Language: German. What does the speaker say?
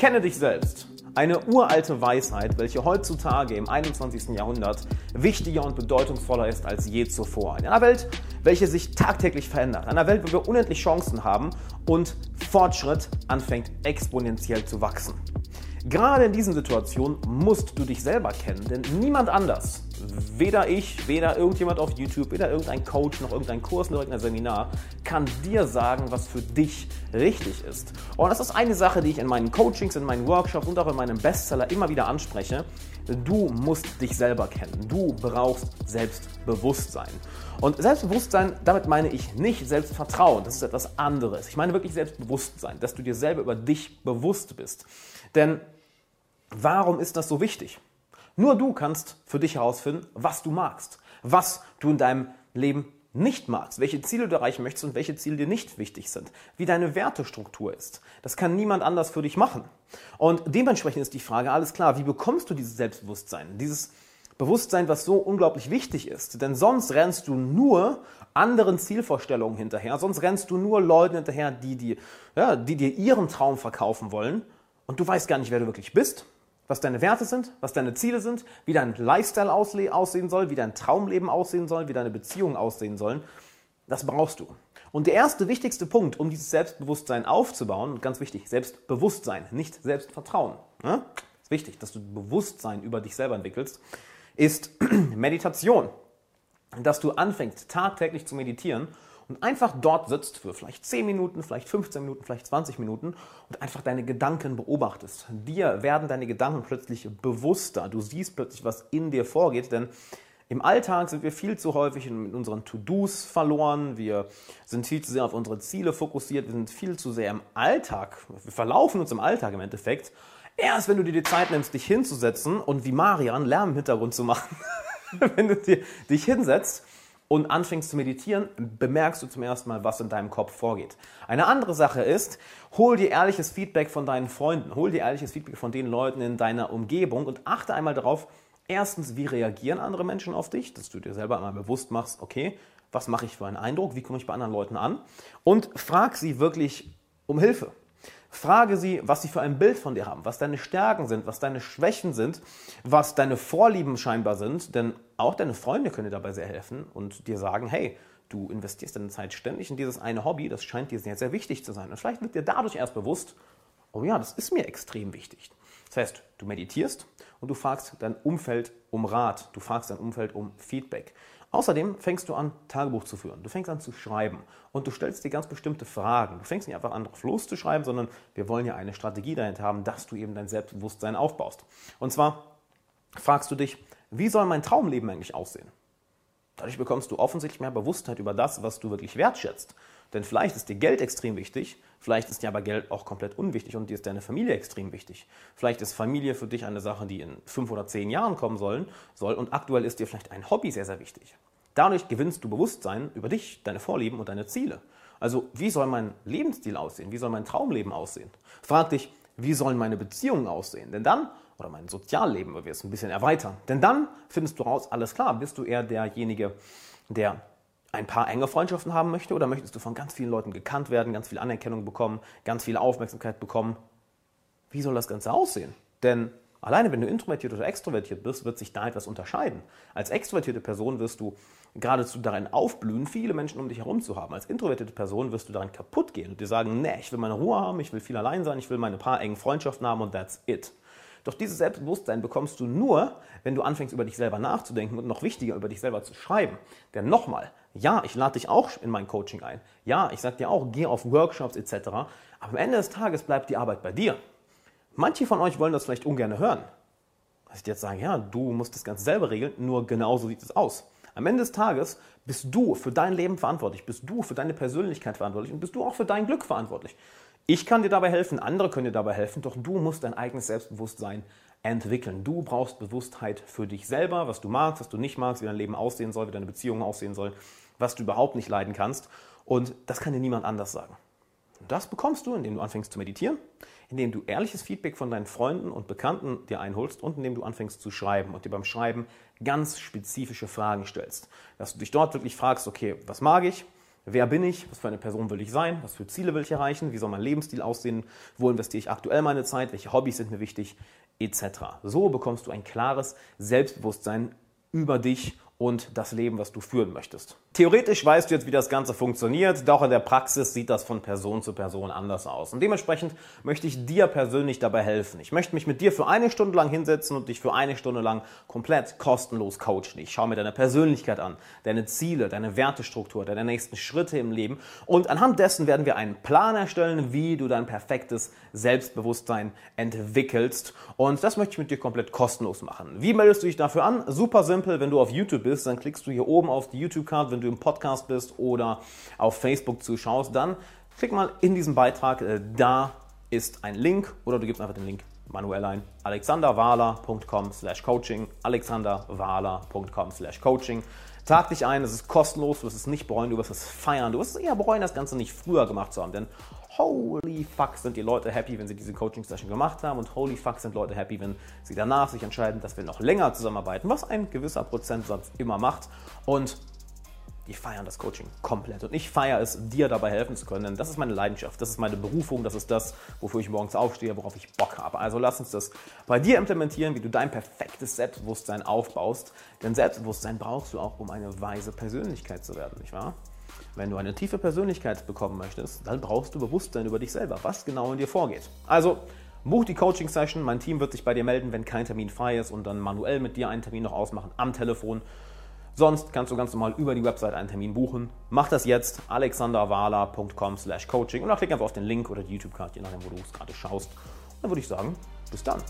Kenne dich selbst. Eine uralte Weisheit, welche heutzutage im 21. Jahrhundert wichtiger und bedeutungsvoller ist als je zuvor. In einer Welt, welche sich tagtäglich verändert. In einer Welt, wo wir unendlich Chancen haben und Fortschritt anfängt exponentiell zu wachsen. Gerade in diesen Situationen musst du dich selber kennen, denn niemand anders Weder ich, weder irgendjemand auf YouTube, weder irgendein Coach, noch irgendein Kurs, noch irgendein Seminar kann dir sagen, was für dich richtig ist. Und das ist eine Sache, die ich in meinen Coachings, in meinen Workshops und auch in meinem Bestseller immer wieder anspreche. Du musst dich selber kennen. Du brauchst Selbstbewusstsein. Und Selbstbewusstsein, damit meine ich nicht Selbstvertrauen. Das ist etwas anderes. Ich meine wirklich Selbstbewusstsein, dass du dir selber über dich bewusst bist. Denn warum ist das so wichtig? Nur du kannst für dich herausfinden, was du magst, was du in deinem Leben nicht magst, welche Ziele du erreichen möchtest und welche Ziele dir nicht wichtig sind, wie deine Wertestruktur ist. Das kann niemand anders für dich machen. Und dementsprechend ist die Frage, alles klar, wie bekommst du dieses Selbstbewusstsein, dieses Bewusstsein, was so unglaublich wichtig ist? Denn sonst rennst du nur anderen Zielvorstellungen hinterher, sonst rennst du nur Leuten hinterher, die dir, ja, die dir ihren Traum verkaufen wollen und du weißt gar nicht, wer du wirklich bist was deine Werte sind, was deine Ziele sind, wie dein Lifestyle aussehen soll, wie dein Traumleben aussehen soll, wie deine Beziehungen aussehen sollen. Das brauchst du. Und der erste wichtigste Punkt, um dieses Selbstbewusstsein aufzubauen, ganz wichtig, Selbstbewusstsein, nicht Selbstvertrauen. Ja? Ist wichtig, dass du Bewusstsein über dich selber entwickelst, ist Meditation. Dass du anfängst, tagtäglich zu meditieren und einfach dort sitzt für vielleicht 10 Minuten, vielleicht 15 Minuten, vielleicht 20 Minuten und einfach deine Gedanken beobachtest. Dir werden deine Gedanken plötzlich bewusster. Du siehst plötzlich, was in dir vorgeht, denn im Alltag sind wir viel zu häufig in unseren To-Dos verloren. Wir sind viel zu sehr auf unsere Ziele fokussiert. Wir sind viel zu sehr im Alltag. Wir verlaufen uns im Alltag im Endeffekt. Erst wenn du dir die Zeit nimmst, dich hinzusetzen und wie Marian Lärm im Hintergrund zu machen, wenn du dir, dich hinsetzt und anfängst zu meditieren, bemerkst du zum ersten Mal, was in deinem Kopf vorgeht. Eine andere Sache ist, hol dir ehrliches Feedback von deinen Freunden, hol dir ehrliches Feedback von den Leuten in deiner Umgebung und achte einmal darauf, erstens, wie reagieren andere Menschen auf dich, dass du dir selber einmal bewusst machst, okay, was mache ich für einen Eindruck, wie komme ich bei anderen Leuten an und frag sie wirklich um Hilfe. Frage sie, was sie für ein Bild von dir haben, was deine Stärken sind, was deine Schwächen sind, was deine Vorlieben scheinbar sind, denn auch deine Freunde können dir dabei sehr helfen und dir sagen, hey, du investierst deine Zeit ständig in dieses eine Hobby, das scheint dir sehr, sehr wichtig zu sein. Und vielleicht wird dir dadurch erst bewusst, oh ja, das ist mir extrem wichtig. Das heißt, du meditierst und du fragst dein Umfeld um Rat, du fragst dein Umfeld um Feedback. Außerdem fängst du an, Tagebuch zu führen. Du fängst an zu schreiben und du stellst dir ganz bestimmte Fragen. Du fängst nicht einfach an, drauf loszuschreiben, sondern wir wollen ja eine Strategie dahinter haben, dass du eben dein Selbstbewusstsein aufbaust. Und zwar fragst du dich, wie soll mein Traumleben eigentlich aussehen? Dadurch bekommst du offensichtlich mehr Bewusstheit über das, was du wirklich wertschätzt. Denn vielleicht ist dir Geld extrem wichtig, vielleicht ist dir aber Geld auch komplett unwichtig und dir ist deine Familie extrem wichtig. Vielleicht ist Familie für dich eine Sache, die in fünf oder zehn Jahren kommen sollen, soll und aktuell ist dir vielleicht ein Hobby sehr, sehr wichtig. Dadurch gewinnst du Bewusstsein über dich, deine Vorlieben und deine Ziele. Also, wie soll mein Lebensstil aussehen? Wie soll mein Traumleben aussehen? Frag dich, wie sollen meine Beziehungen aussehen? Denn dann, oder mein Sozialleben, weil wir es ein bisschen erweitern, denn dann findest du raus, alles klar, bist du eher derjenige, der ein paar enge Freundschaften haben möchte oder möchtest du von ganz vielen Leuten gekannt werden, ganz viel Anerkennung bekommen, ganz viel Aufmerksamkeit bekommen? Wie soll das Ganze aussehen? Denn alleine wenn du introvertiert oder extrovertiert bist, wird sich da etwas unterscheiden. Als extrovertierte Person wirst du geradezu darin aufblühen, viele Menschen um dich herum zu haben. Als introvertierte Person wirst du darin kaputt gehen und dir sagen, nee, ich will meine Ruhe haben, ich will viel allein sein, ich will meine paar engen Freundschaften haben und that's it. Doch dieses Selbstbewusstsein bekommst du nur, wenn du anfängst, über dich selber nachzudenken und noch wichtiger, über dich selber zu schreiben. Denn nochmal, ja, ich lade dich auch in mein Coaching ein. Ja, ich sage dir auch, geh auf Workshops etc. Aber am Ende des Tages bleibt die Arbeit bei dir. Manche von euch wollen das vielleicht ungern hören. Dass ich jetzt sage, ja, du musst das Ganze selber regeln, nur genauso sieht es aus. Am Ende des Tages bist du für dein Leben verantwortlich, bist du für deine Persönlichkeit verantwortlich und bist du auch für dein Glück verantwortlich. Ich kann dir dabei helfen, andere können dir dabei helfen, doch du musst dein eigenes Selbstbewusstsein entwickeln. Du brauchst Bewusstheit für dich selber, was du magst, was du nicht magst, wie dein Leben aussehen soll, wie deine Beziehungen aussehen sollen, was du überhaupt nicht leiden kannst. Und das kann dir niemand anders sagen. Das bekommst du, indem du anfängst zu meditieren, indem du ehrliches Feedback von deinen Freunden und Bekannten dir einholst und indem du anfängst zu schreiben und dir beim Schreiben ganz spezifische Fragen stellst. Dass du dich dort wirklich fragst, okay, was mag ich? Wer bin ich? Was für eine Person will ich sein? Was für Ziele will ich erreichen? Wie soll mein Lebensstil aussehen? Wo investiere ich aktuell meine Zeit? Welche Hobbys sind mir wichtig? Etc. So bekommst du ein klares Selbstbewusstsein über dich und das Leben, was du führen möchtest. Theoretisch weißt du jetzt, wie das Ganze funktioniert, doch in der Praxis sieht das von Person zu Person anders aus. Und dementsprechend möchte ich dir persönlich dabei helfen. Ich möchte mich mit dir für eine Stunde lang hinsetzen und dich für eine Stunde lang komplett kostenlos coachen. Ich schaue mir deine Persönlichkeit an, deine Ziele, deine Wertestruktur, deine nächsten Schritte im Leben. Und anhand dessen werden wir einen Plan erstellen, wie du dein perfektes Selbstbewusstsein entwickelst. Und das möchte ich mit dir komplett kostenlos machen. Wie meldest du dich dafür an? Super simpel, wenn du auf YouTube bist, dann klickst du hier oben auf die YouTube-Card, wenn du im Podcast bist oder auf Facebook zuschaust, dann klick mal in diesen Beitrag, äh, da ist ein Link oder du gibst einfach den Link manuell ein, alexanderwahler.com slash coaching, alexanderwahler.com slash coaching. Tag dich ein, es ist kostenlos, du wirst es nicht bereuen, du wirst es feiern, du wirst es eher bereuen, das Ganze nicht früher gemacht zu haben, denn holy fuck sind die Leute happy, wenn sie diese Coaching-Session gemacht haben und holy fuck sind Leute happy, wenn sie danach sich entscheiden, dass wir noch länger zusammenarbeiten, was ein gewisser Prozentsatz immer macht. Und die feiern das Coaching komplett. Und ich feiere es, dir dabei helfen zu können, denn das ist meine Leidenschaft, das ist meine Berufung, das ist das, wofür ich morgens aufstehe, worauf ich Bock habe. Also lass uns das bei dir implementieren, wie du dein perfektes Selbstbewusstsein aufbaust. Denn Selbstbewusstsein brauchst du auch, um eine weise Persönlichkeit zu werden, nicht wahr? Wenn du eine tiefe Persönlichkeit bekommen möchtest, dann brauchst du Bewusstsein über dich selber, was genau in dir vorgeht. Also buch die Coaching-Session, mein Team wird sich bei dir melden, wenn kein Termin frei ist und dann manuell mit dir einen Termin noch ausmachen am Telefon. Sonst kannst du ganz normal über die Website einen Termin buchen. Mach das jetzt, alexanderwala.com slash coaching und dann klick einfach auf den Link oder die YouTube-Karte, je nachdem, wo du es gerade schaust. Und dann würde ich sagen, bis dann.